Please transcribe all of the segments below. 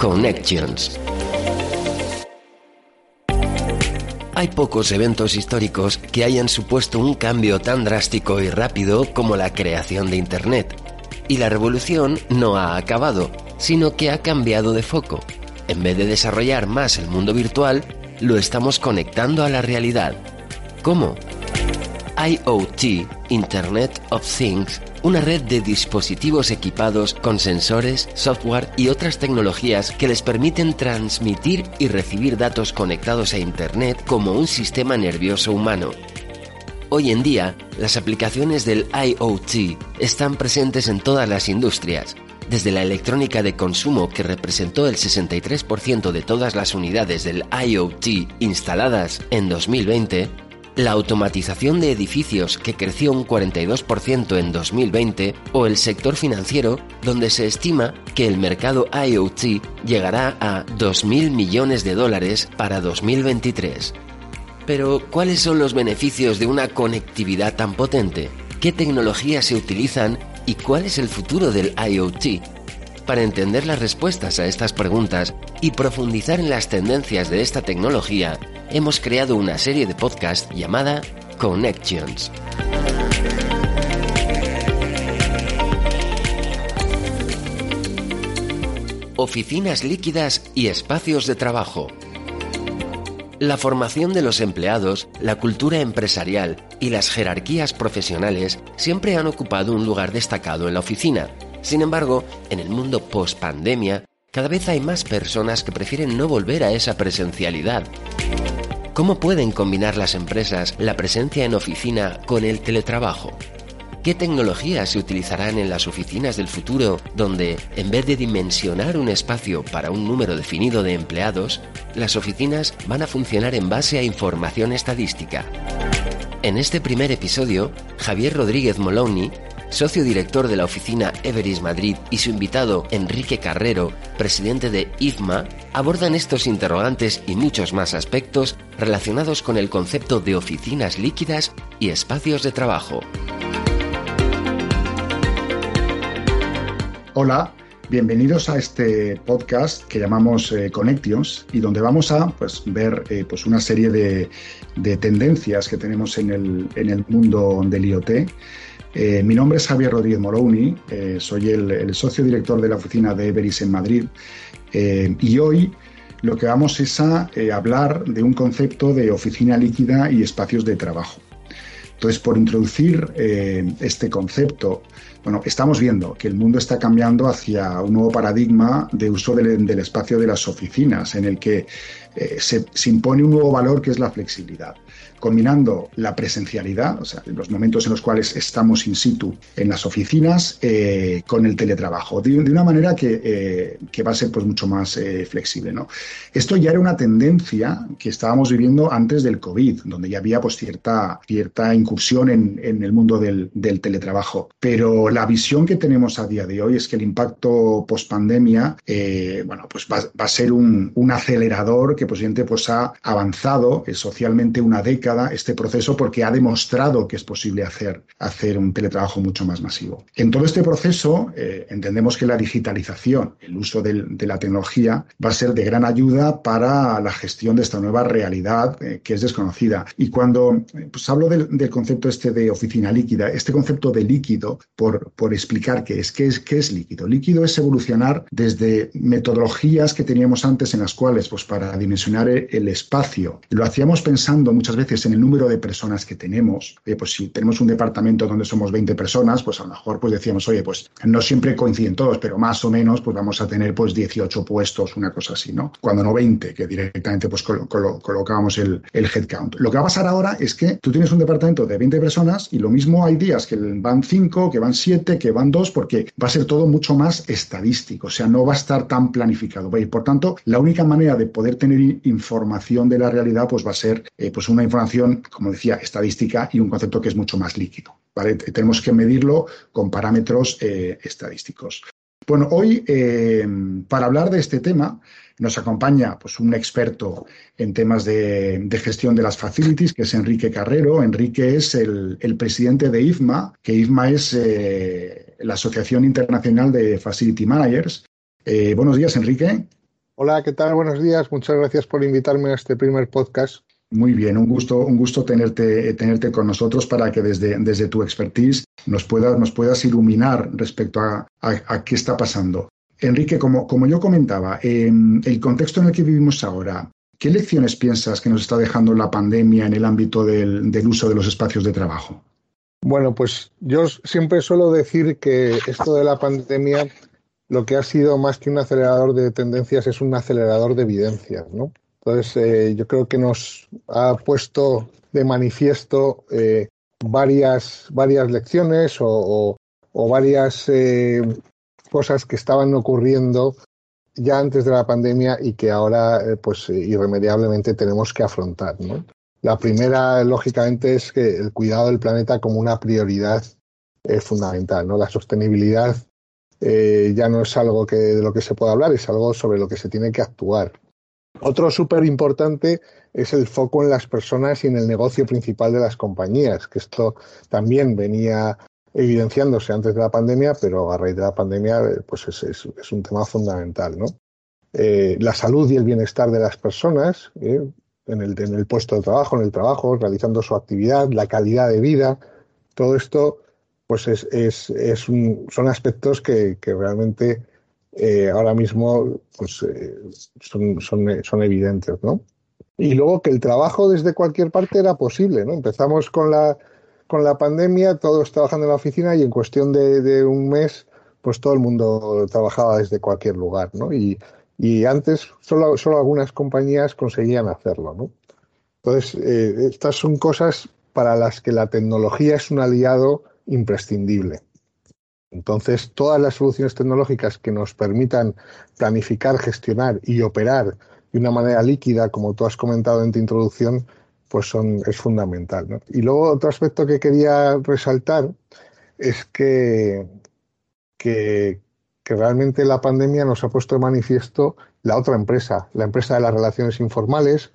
Connections. Hay pocos eventos históricos que hayan supuesto un cambio tan drástico y rápido como la creación de Internet. Y la revolución no ha acabado, sino que ha cambiado de foco. En vez de desarrollar más el mundo virtual, lo estamos conectando a la realidad. ¿Cómo? IoT, Internet of Things, una red de dispositivos equipados con sensores, software y otras tecnologías que les permiten transmitir y recibir datos conectados a Internet como un sistema nervioso humano. Hoy en día, las aplicaciones del IoT están presentes en todas las industrias, desde la electrónica de consumo que representó el 63% de todas las unidades del IoT instaladas en 2020, la automatización de edificios que creció un 42% en 2020 o el sector financiero donde se estima que el mercado IoT llegará a 2.000 millones de dólares para 2023. Pero, ¿cuáles son los beneficios de una conectividad tan potente? ¿Qué tecnologías se utilizan y cuál es el futuro del IoT? Para entender las respuestas a estas preguntas y profundizar en las tendencias de esta tecnología, hemos creado una serie de podcast llamada Connections. Oficinas líquidas y espacios de trabajo. La formación de los empleados, la cultura empresarial y las jerarquías profesionales siempre han ocupado un lugar destacado en la oficina. Sin embargo, en el mundo post-pandemia, cada vez hay más personas que prefieren no volver a esa presencialidad. ¿Cómo pueden combinar las empresas la presencia en oficina con el teletrabajo? ¿Qué tecnologías se utilizarán en las oficinas del futuro donde, en vez de dimensionar un espacio para un número definido de empleados, las oficinas van a funcionar en base a información estadística? En este primer episodio, Javier Rodríguez Moloni socio director de la oficina Everis Madrid, y su invitado Enrique Carrero, presidente de IFMA, abordan estos interrogantes y muchos más aspectos relacionados con el concepto de oficinas líquidas y espacios de trabajo. Hola, bienvenidos a este podcast que llamamos eh, Connections y donde vamos a pues, ver eh, pues una serie de, tendencias que tenemos en el, en el mundo del IoT eh, mi nombre es Javier Rodríguez Moroni, eh, soy el, socio director de la oficina de Everis en Madrid eh, y hoy lo que vamos es a hablar de un concepto de oficina líquida y espacios de trabajo. Entonces, por introducir este concepto, bueno, estamos viendo que el mundo está cambiando hacia un nuevo paradigma de uso del, espacio de las oficinas, en el que se, impone un nuevo valor que es la flexibilidad combinando la presencialidad, o sea, los momentos en los cuales estamos in situ en las oficinas, eh, con el teletrabajo, de, una manera que, eh, que, va a ser pues, mucho más eh, flexible. Esto ya era una tendencia que estábamos viviendo antes del COVID, donde ya había pues, cierta, cierta incursión en, en el mundo del, del, teletrabajo. Pero la visión que tenemos a día de hoy es que el impacto post-pandemia bueno, pues va, a ser un, acelerador que posiblemente pues, ha avanzado socialmente una década este proceso porque ha demostrado que es posible hacer, hacer un teletrabajo mucho más masivo. En todo este proceso eh, entendemos que la digitalización, el uso de la tecnología, va a ser de gran ayuda para la gestión de esta nueva realidad eh, que es desconocida. Y cuando pues, hablo del, concepto este de oficina líquida, este concepto de líquido, por, por explicar qué es, qué es, qué es líquido. Líquido es evolucionar desde metodologías que teníamos antes en las cuales, pues para dimensionar el espacio, lo hacíamos pensando muchas veces en el número de personas que tenemos. Pues si tenemos un departamento donde somos 20 personas, pues a lo mejor pues decíamos, oye, pues no siempre coinciden todos, pero más o menos pues vamos a tener pues 18 puestos, una cosa así, ¿no? Cuando no 20, que directamente pues colocábamos el, el headcount. Lo que va a pasar ahora es que tú tienes un departamento de 20 personas y lo mismo hay días que van 5, que van 7, que van 2, porque va a ser todo mucho más estadístico, o sea, no va a estar tan planificado. Y por tanto, la única manera de poder tener información de la realidad pues va a ser eh, pues una información como decía, estadística y un concepto que es mucho más líquido. Tenemos que medirlo con parámetros eh, estadísticos. Bueno, hoy eh, para hablar de este tema nos acompaña pues, un experto en temas de, gestión de las facilities, que es Enrique Carrero. Enrique es el, presidente de IFMA, que IFMA es eh, la Asociación Internacional de Facility Managers. buenos días, Enrique. Hola, ¿qué tal? Buenos días. Muchas gracias por invitarme a este primer podcast. Muy bien, un gusto, un gusto tenerte, tenerte con nosotros para que desde, desde tu expertise nos puedas, nos puedas iluminar respecto a, qué está pasando. Enrique, como, como yo comentaba, en el contexto en el que vivimos ahora, ¿qué lecciones piensas que nos está dejando la pandemia en el ámbito del, del uso de los espacios de trabajo? Bueno, pues yo siempre suelo decir que esto de la pandemia lo que ha sido más que un acelerador de tendencias es un acelerador de evidencias, ¿no? Entonces, eh, yo creo que nos ha puesto de manifiesto eh, varias, varias lecciones o, varias eh, cosas que estaban ocurriendo ya antes de la pandemia y que ahora, pues, irremediablemente tenemos que afrontar. La primera, lógicamente, es que el cuidado del planeta como una prioridad es fundamental. ¿no? La sostenibilidad ya no es algo que, de lo que se puede hablar, es algo sobre lo que se tiene que actuar. Otro súper importante es el foco en las personas y en el negocio principal de las compañías, que esto también venía evidenciándose antes de la pandemia, pero a raíz de la pandemia eh, pues es, un tema fundamental. ¿no? Eh, la salud y el bienestar de las personas eh, en, el, puesto de trabajo, en el trabajo, realizando su actividad, la calidad de vida, todo esto pues es, son aspectos que realmente ahora mismo pues, eh, son, son, evidentes, ¿no? Y luego que el trabajo desde cualquier parte era posible, ¿no? Empezamos con la, con la pandemia, todos trabajando en la oficina y en cuestión de, un mes, pues todo el mundo trabajaba desde cualquier lugar, ¿no? Y, antes solo, solo algunas compañías conseguían hacerlo, ¿no? Entonces, eh, estas son cosas para las que la tecnología es un aliado imprescindible. Entonces, todas las soluciones tecnológicas que nos permitan planificar, gestionar y operar de una manera líquida, como tú has comentado en tu introducción, pues son, es fundamental. Y luego otro aspecto que quería resaltar es que, que, realmente la pandemia nos ha puesto de manifiesto la otra empresa, la empresa de las relaciones informales,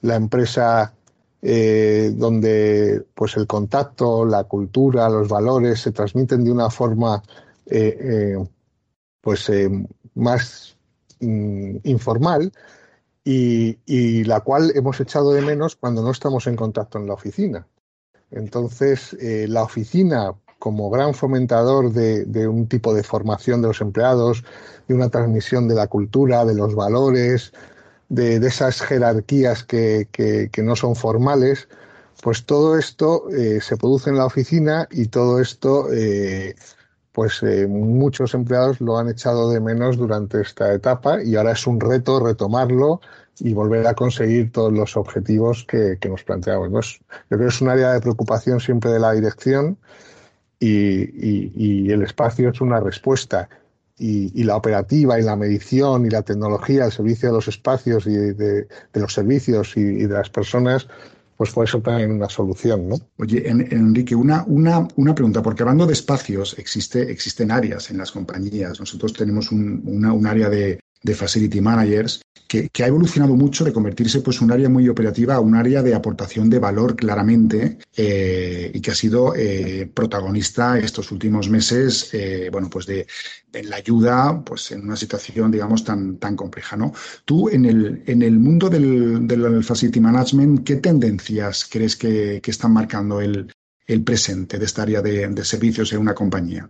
la empresa eh, donde pues el contacto, la cultura, los valores se transmiten de una forma eh, eh, pues más mm, informal y, la cual hemos echado de menos cuando no estamos en contacto en la oficina. Entonces, la oficina como gran fomentador de, un tipo de formación de los empleados, de una transmisión de la cultura, de los valores, de, esas jerarquías que, que, no son formales, pues todo esto eh, se produce en la oficina y todo esto, eh, pues eh, muchos empleados lo han echado de menos durante esta etapa y ahora es un reto retomarlo y volver a conseguir todos los objetivos que, nos planteamos. Yo creo que es un área de preocupación siempre de la dirección y el espacio es una respuesta y, la operativa y la medición y la tecnología al servicio de los espacios y de, los servicios y, de las personas, pues puede ser también una solución, ¿no? Oye, Enrique, una, una, una pregunta, porque hablando de espacios, existe, existen áreas en las compañías. Nosotros tenemos un, un área de, de facility managers, que, ha evolucionado mucho de convertirse pues un área muy operativa a un área de aportación de valor claramente eh, y que ha sido eh, protagonista estos últimos meses, eh, bueno, pues de, la ayuda pues en una situación, digamos, tan, tan compleja, ¿no? Tú en el, en el mundo del, del facility management, ¿qué tendencias crees que, están marcando el, el presente de esta área de, de servicios en una compañía?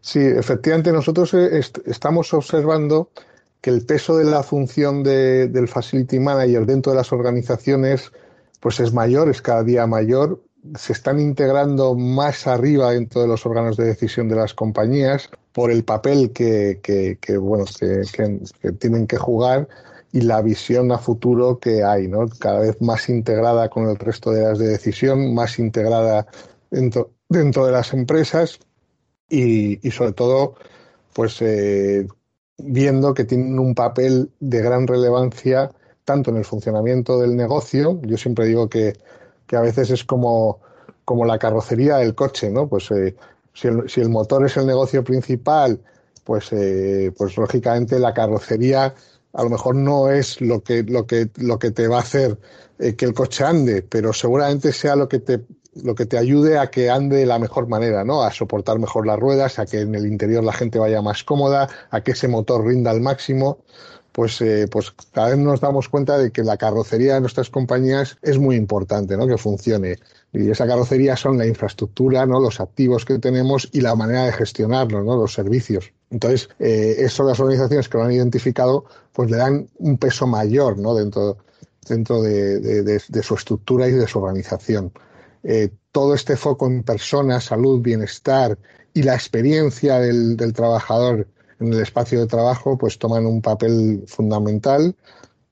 Sí, efectivamente, nosotros eh, estamos observando que el peso de la función del facility manager dentro de las organizaciones pues es mayor, es cada día mayor. Se están integrando más arriba dentro de los órganos de decisión de las compañías por el papel que, que, bueno, que, tienen que jugar y la visión a futuro que hay, ¿no? Cada vez más integrada con el resto de las de decisión, más integrada dentro, dentro de las empresas y, sobre todo, pues eh, viendo que tienen un papel de gran relevancia tanto en el funcionamiento del negocio, yo siempre digo que, que a veces es como, como la carrocería del coche, ¿no? Pues eh, si, el, si, el, motor es el negocio principal, pues, eh, pues lógicamente la carrocería a lo mejor no es lo que, lo que, lo que te va a hacer que el coche ande, pero seguramente sea lo que te lo que te ayude a que ande de la mejor manera, ¿no? A soportar mejor las ruedas, a que en el interior la gente vaya más cómoda, a que ese motor rinda al máximo. Pues, eh, pues cada vez nos damos cuenta de que la carrocería de nuestras compañías es muy importante, ¿no? Que funcione. Y esa carrocería son la infraestructura, ¿no? Los activos que tenemos y la manera de gestionarlos, ¿no? Los servicios. Entonces, eh, eso las organizaciones que lo han identificado, pues le dan un peso mayor, ¿no? Dentro, dentro de, su estructura y de su organización. Eh, todo este foco en personas, salud, bienestar y la experiencia del, trabajador en el espacio de trabajo, pues toman un papel fundamental.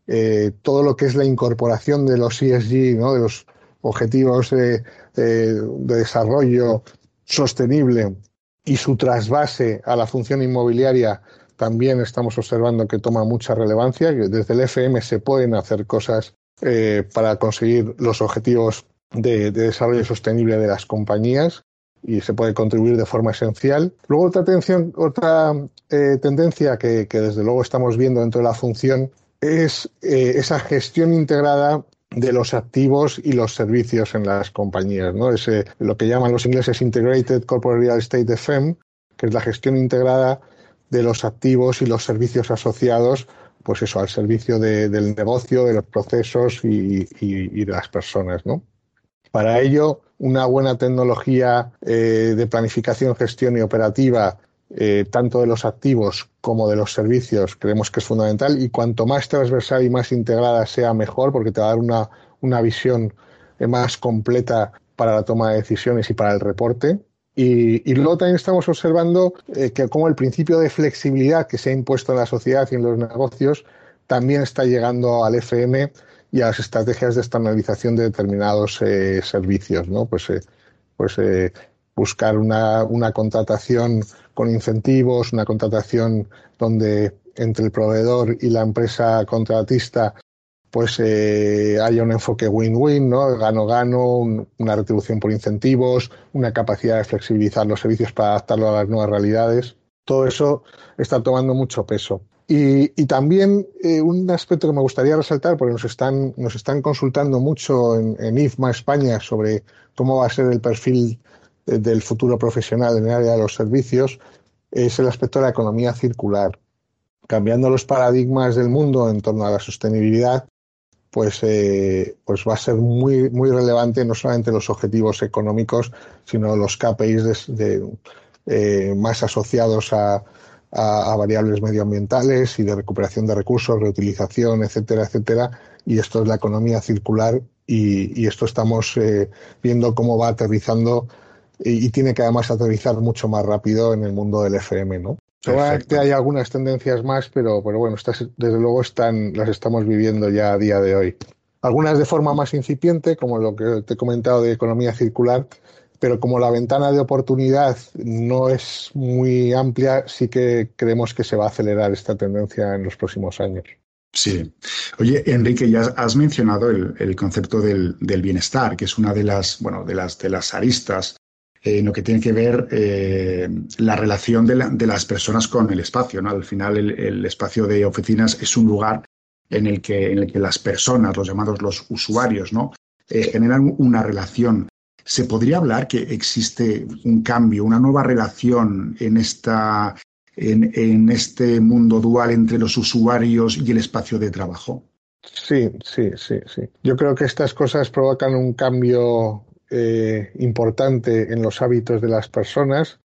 Eh, todo lo que es la incorporación de los ESG, ¿no? de los objetivos de, desarrollo sostenible y su trasvase a la función inmobiliaria también estamos observando que toma mucha relevancia, que desde el FM se pueden hacer cosas eh, para conseguir los objetivos de, desarrollo sostenible de las compañías y se puede contribuir de forma esencial. Luego otra, atención, otra eh, tendencia que, desde luego estamos viendo dentro de la función es eh, esa gestión integrada de los activos y los servicios en las compañías, ¿no? Es lo que llaman los ingleses Integrated Corporate Real Estate FM, que es la gestión integrada de los activos y los servicios asociados, pues eso, al servicio del negocio, de los procesos y, de las personas, ¿no? Para ello, una buena tecnología eh, de planificación, gestión y operativa, eh, tanto de los activos como de los servicios, creemos que es fundamental. Y cuanto más transversal y más integrada sea, mejor, porque te va a dar una, una visión eh, más completa para la toma de decisiones y para el reporte. Y, luego también estamos observando que como el principio de flexibilidad que se ha impuesto en la sociedad y en los negocios también está llegando al FM y a las estrategias de externalización de determinados eh, servicios, ¿no? Pues, eh, pues buscar una, una contratación con incentivos, una contratación donde entre el proveedor y la empresa contratista pues eh, haya un enfoque win-win, ¿no? Gano-gano, una retribución por incentivos, una capacidad de flexibilizar los servicios para adaptarlo a las nuevas realidades. Todo eso está tomando mucho peso. Y, también eh, un aspecto que me gustaría resaltar, porque nos están, nos están consultando mucho en, IFMA España sobre cómo va a ser el perfil del futuro profesional en el área de los servicios, es el aspecto de la economía circular. Cambiando los paradigmas del mundo en torno a la sostenibilidad, pues, eh, pues va a ser muy, muy relevante no solamente los objetivos económicos, sino los KPIs eh, más asociados a, variables medioambientales y de recuperación de recursos, reutilización, etcétera, etcétera. Y esto es la economía circular y, esto estamos eh, viendo cómo va aterrizando y, y, tiene que además aterrizar mucho más rápido en el mundo del FM, ¿no? Seguramente hay algunas tendencias más, pero, pero bueno, estas desde luego están, las estamos viviendo ya a día de hoy. Algunas de forma más incipiente, como lo que te he comentado de economía circular, pero como la ventana de oportunidad no es muy amplia, sí que creemos que se va a acelerar esta tendencia en los próximos años. Sí. Oye, Enrique, ya has mencionado el, concepto del, bienestar, que es una de las, bueno, de las, de las aristas en lo que tiene que ver eh, la relación de, las personas con el espacio. ¿no? Al final, el, espacio de oficinas es un lugar en el que, en el que las personas, los llamados los usuarios, ¿no? Eh, generan una relación. ¿Se podría hablar que existe un cambio, una nueva relación en, esta, en, en este mundo dual entre los usuarios y el espacio de trabajo? Sí, sí, sí, sí. Yo creo que estas cosas provocan un cambio eh, importante en los hábitos de las personas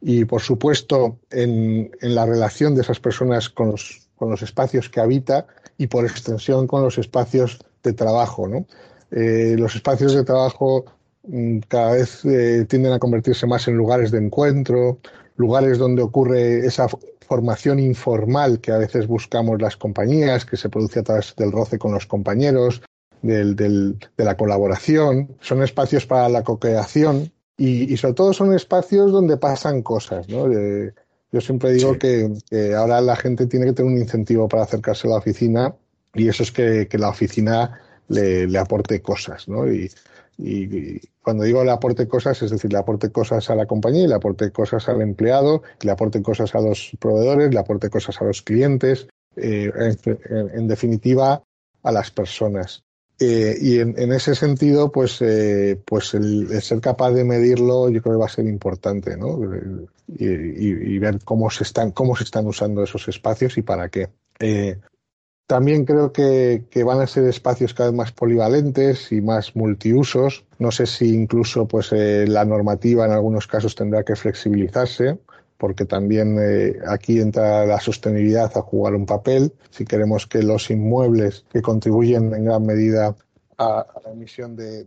y, por supuesto, en, la relación de esas personas con los, con los, espacios que habita y, por extensión, con los espacios de trabajo. Eh, los espacios de trabajo cada vez eh, tienden a convertirse más en lugares de encuentro, lugares donde ocurre esa formación informal que a veces buscamos las compañías, que se produce a través del roce con los compañeros, del, del, de la colaboración, son espacios para la co-creación y, y, sobre todo son espacios donde pasan cosas. ¿no? yo siempre digo que, ahora la gente tiene que tener un incentivo para acercarse a la oficina y eso es que, que la oficina le, le, aporte cosas. ¿no? Y, y, cuando digo le aporte cosas, es decir, le aporte cosas a la compañía, le aporte cosas al empleado, le aporte cosas a los proveedores, le aporte cosas a los clientes, eh, en, definitiva, a las personas. Eh, y en, ese sentido, pues, eh, pues el, ser capaz de medirlo, yo creo que va a ser importante, ¿no? Y, ver cómo se están, cómo se están usando esos espacios y para qué. Eh, también creo que, van a ser espacios cada vez más polivalentes y más multiusos. No sé si incluso pues, la normativa en algunos casos tendrá que flexibilizarse porque también eh, aquí entra la sostenibilidad a jugar un papel. Si queremos que los inmuebles que contribuyen en gran medida a, la emisión de,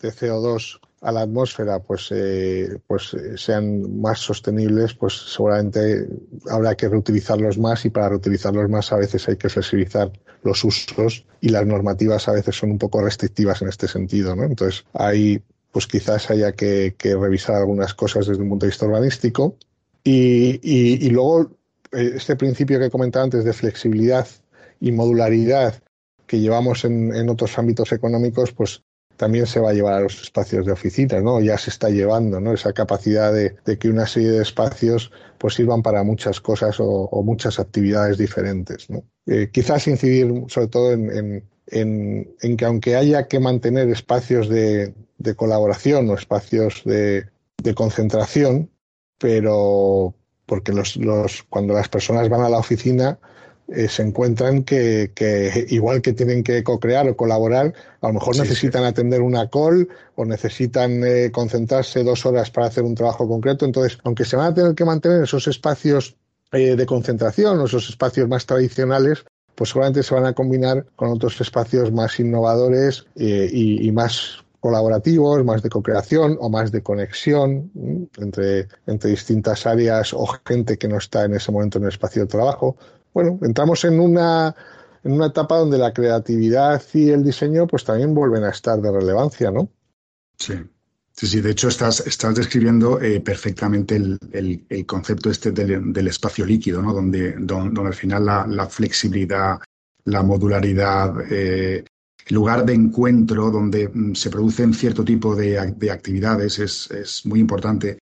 CO2 a la atmósfera pues, eh, pues eh, sean más sostenibles, pues seguramente habrá que reutilizarlos más y para reutilizarlos más a veces hay que flexibilizar los usos y las normativas a veces son un poco restrictivas en este sentido. ¿no? Entonces hay pues quizás haya que, revisar algunas cosas desde un punto de vista urbanístico. Y, luego, eh, este principio que comentaba antes de flexibilidad y modularidad que llevamos en, otros ámbitos económicos, pues también se va a llevar a los espacios de oficina, ¿no? Ya se está llevando, ¿no? Esa capacidad de, que una serie de espacios pues sirvan para muchas cosas o, muchas actividades diferentes, ¿no? Eh, quizás incidir sobre todo en, en, que aunque haya que mantener espacios de, colaboración o espacios de, concentración, pero porque los, cuando las personas van a la oficina eh, se encuentran que, igual que tienen que co-crear o colaborar, a lo mejor necesitan atender una call o necesitan eh, concentrarse dos horas para hacer un trabajo concreto. Entonces, aunque se van a tener que mantener esos espacios eh, de concentración o esos espacios más tradicionales, pues seguramente se van a combinar con otros espacios más innovadores eh, y, más colaborativos, más de co-creación o más de conexión entre, entre distintas áreas o gente que no está en ese momento en el espacio de trabajo. Bueno, entramos en una, en una etapa donde la creatividad y el diseño pues también vuelven a estar de relevancia, ¿no? Sí. Sí, sí, de hecho estás, estás describiendo eh, perfectamente el, el, concepto este del, espacio líquido, ¿no? donde, donde, al final la, la flexibilidad, la modularidad, eh, el lugar de encuentro donde mm, se producen cierto tipo de, de actividades es, es, muy importante.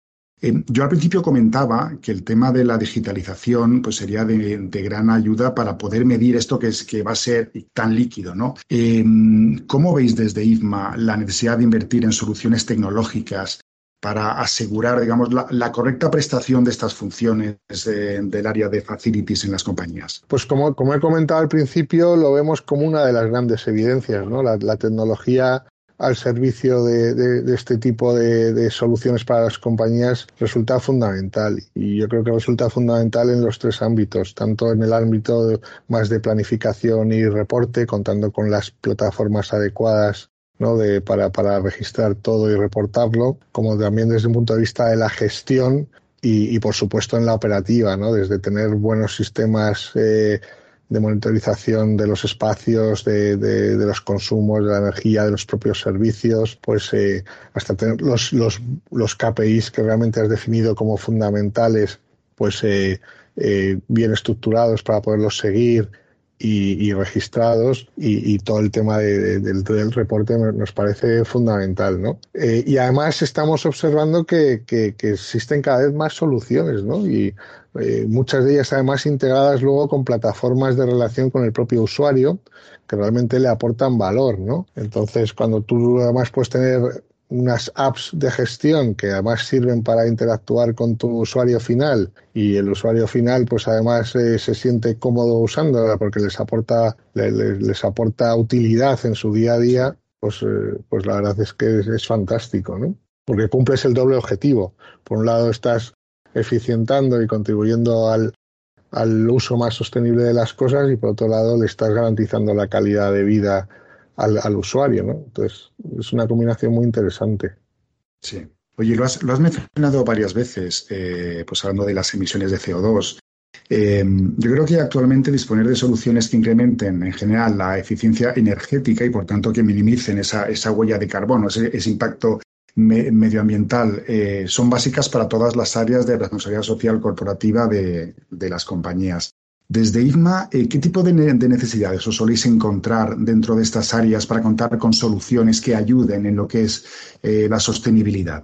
Eh, yo al principio comentaba que el tema de la digitalización pues sería de, gran ayuda para poder medir esto que, es, que va a ser tan líquido. ¿no? Em, ¿Cómo veis desde IFMA la necesidad de invertir en soluciones tecnológicas para asegurar digamos, la, correcta prestación de estas funciones del área de facilities en las compañías? Pues como, como, he comentado al principio, lo vemos como una de las grandes evidencias. ¿no? La tecnología al servicio de, este tipo de, soluciones para las compañías resulta fundamental. Y yo creo que resulta fundamental en los tres ámbitos, tanto en el ámbito más de planificación y reporte, contando con las plataformas adecuadas ¿no? de, para, para registrar todo y reportarlo, como también desde el punto de vista de la gestión y, por supuesto en la operativa, ¿no? desde tener buenos sistemas eh, de monitorización de los espacios, de, de, los consumos, de la energía, de los propios servicios, pues eh, hasta tener los, los, los KPIs que realmente has definido como fundamentales, pues eh, eh, bien estructurados para poderlos seguir y, registrados y, todo el tema del, reporte nos parece fundamental, ¿no? Eh, y además estamos observando que, existen cada vez más soluciones, ¿no? Y eh, muchas de ellas además integradas luego con plataformas de relación con el propio usuario que realmente le aportan valor, ¿no? Entonces, cuando tú además puedes tener unas apps de gestión que además sirven para interactuar con tu usuario final y el usuario final pues además eh, se siente cómodo usándola porque les aporta les, aporta utilidad en su día a día pues eh, pues la verdad es que es, fantástico no porque cumples el doble objetivo. Por un lado estás eficientando y contribuyendo al al uso más sostenible de las cosas y por otro lado le estás garantizando la calidad de vida al, usuario, ¿no? Entonces, es una combinación muy interesante. Sí. Oye, lo has, mencionado varias veces, eh, pues hablando de las emisiones de CO2. Eh, yo creo que actualmente disponer de soluciones que incrementen en general la eficiencia energética y por tanto que minimicen esa, esa huella de carbono, ese, impacto medioambiental, eh, son básicas para todas las áreas de responsabilidad social corporativa de, de las compañías. Desde IFMA, eh, ¿qué tipo de, necesidades os soléis encontrar dentro de estas áreas para contar con soluciones que ayuden en lo que es eh, la sostenibilidad?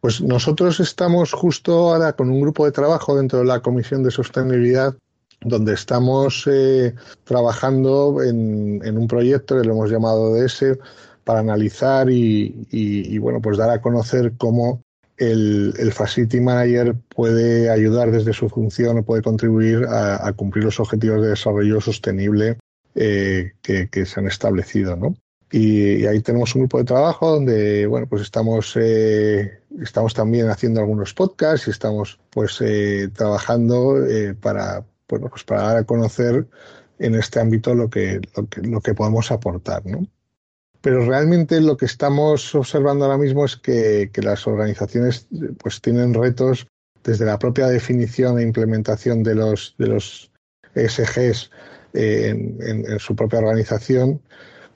Pues nosotros estamos justo ahora con un grupo de trabajo dentro de la Comisión de Sostenibilidad donde estamos eh, trabajando en, un proyecto que lo hemos llamado DS para analizar y, bueno, pues dar a conocer cómo el, Facility Manager puede ayudar desde su función o puede contribuir a, cumplir los objetivos de desarrollo sostenible eh, que, se han establecido, ¿no? Y, ahí tenemos un grupo de trabajo donde, bueno, pues estamos, eh, estamos también haciendo algunos podcasts y estamos, pues, eh, trabajando para, bueno, pues para dar a conocer en este ámbito lo que, lo que, lo que podemos aportar, ¿no? Pero realmente lo que estamos observando ahora mismo es que, las organizaciones pues tienen retos desde la propia definición e implementación de los, de los ESGs eh, en, su propia organización,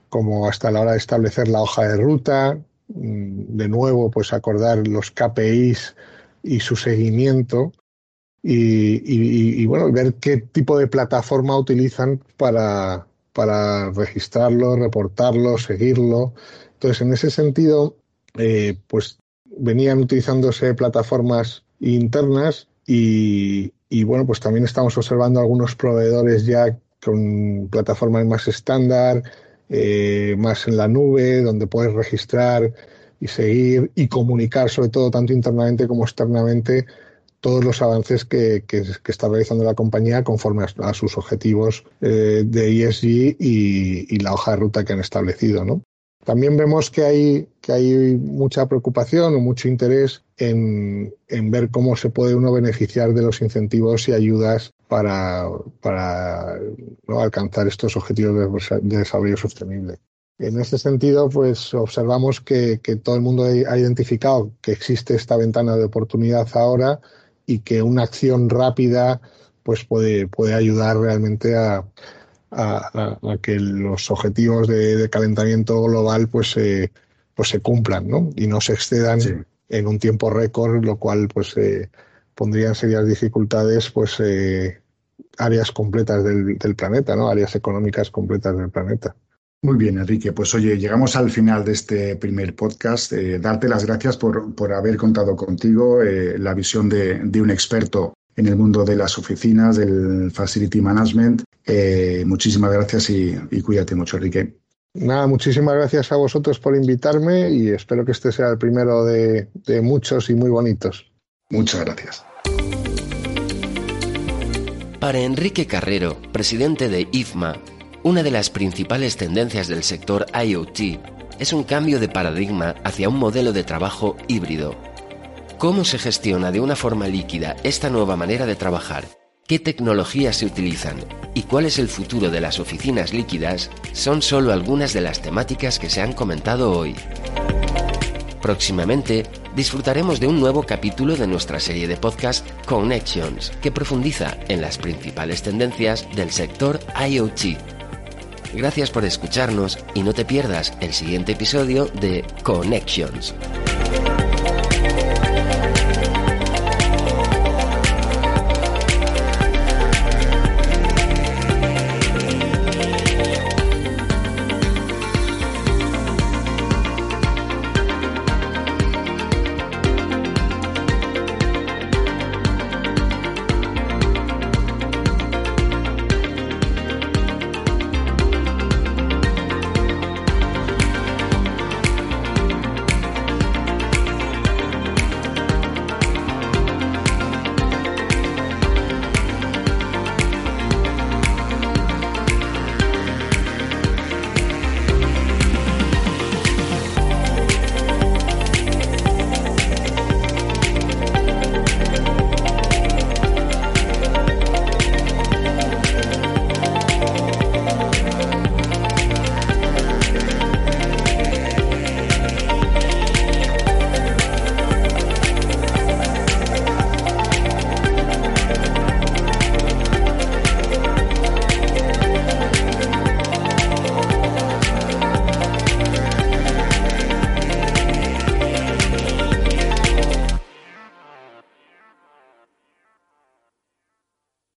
como hasta la hora de establecer la hoja de ruta, mm, de nuevo, pues acordar los KPIs y su seguimiento, y, y, bueno, ver qué tipo de plataforma utilizan para, para registrarlo, reportarlo, seguirlo. Entonces, en ese sentido, eh, pues venían utilizándose plataformas internas y, bueno, pues también estamos observando algunos proveedores ya con plataformas más estándar, eh, más en la nube, donde puedes registrar y seguir y comunicar, sobre todo tanto internamente como externamente, todos los avances que, está realizando la compañía conforme a, sus objetivos eh, de ESG y, la hoja de ruta que han establecido. ¿no? También vemos que hay, que hay mucha preocupación o mucho interés en, ver cómo se puede uno beneficiar de los incentivos y ayudas para, para alcanzar estos objetivos de, desarrollo sostenible. En este sentido, pues observamos que, que, todo el mundo ha identificado que existe esta ventana de oportunidad ahora y que una acción rápida pues puede, puede ayudar realmente a, a, que los objetivos de, calentamiento global pues, pues se cumplan ¿no? y no se excedan en un tiempo récord, lo cual pues eh, pondría en serias dificultades pues eh, áreas completas del, del, planeta, ¿no? áreas económicas completas del planeta. Muy bien, Enrique. Pues oye, llegamos al final de este primer podcast. Eh, darte las gracias por, por, haber contado contigo eh, la visión de, un experto en el mundo de las oficinas, del facility management. Eh, muchísimas gracias y, cuídate mucho, Enrique. Nada, muchísimas gracias a vosotros por invitarme y espero que este sea el primero de, de muchos y muy bonitos. Muchas gracias. Para Enrique Carrero, presidente de IFMA, una de las principales tendencias del sector IoT es un cambio de paradigma hacia un modelo de trabajo híbrido. ¿Cómo se gestiona de una forma líquida esta nueva manera de trabajar? ¿Qué tecnologías se utilizan? ¿Y cuál es el futuro de las oficinas líquidas? Son solo algunas de las temáticas que se han comentado hoy. Próximamente disfrutaremos de un nuevo capítulo de nuestra serie de podcast Connections, que profundiza en las principales tendencias del sector IoT Gracias por escucharnos y no te pierdas el siguiente episodio de Connections.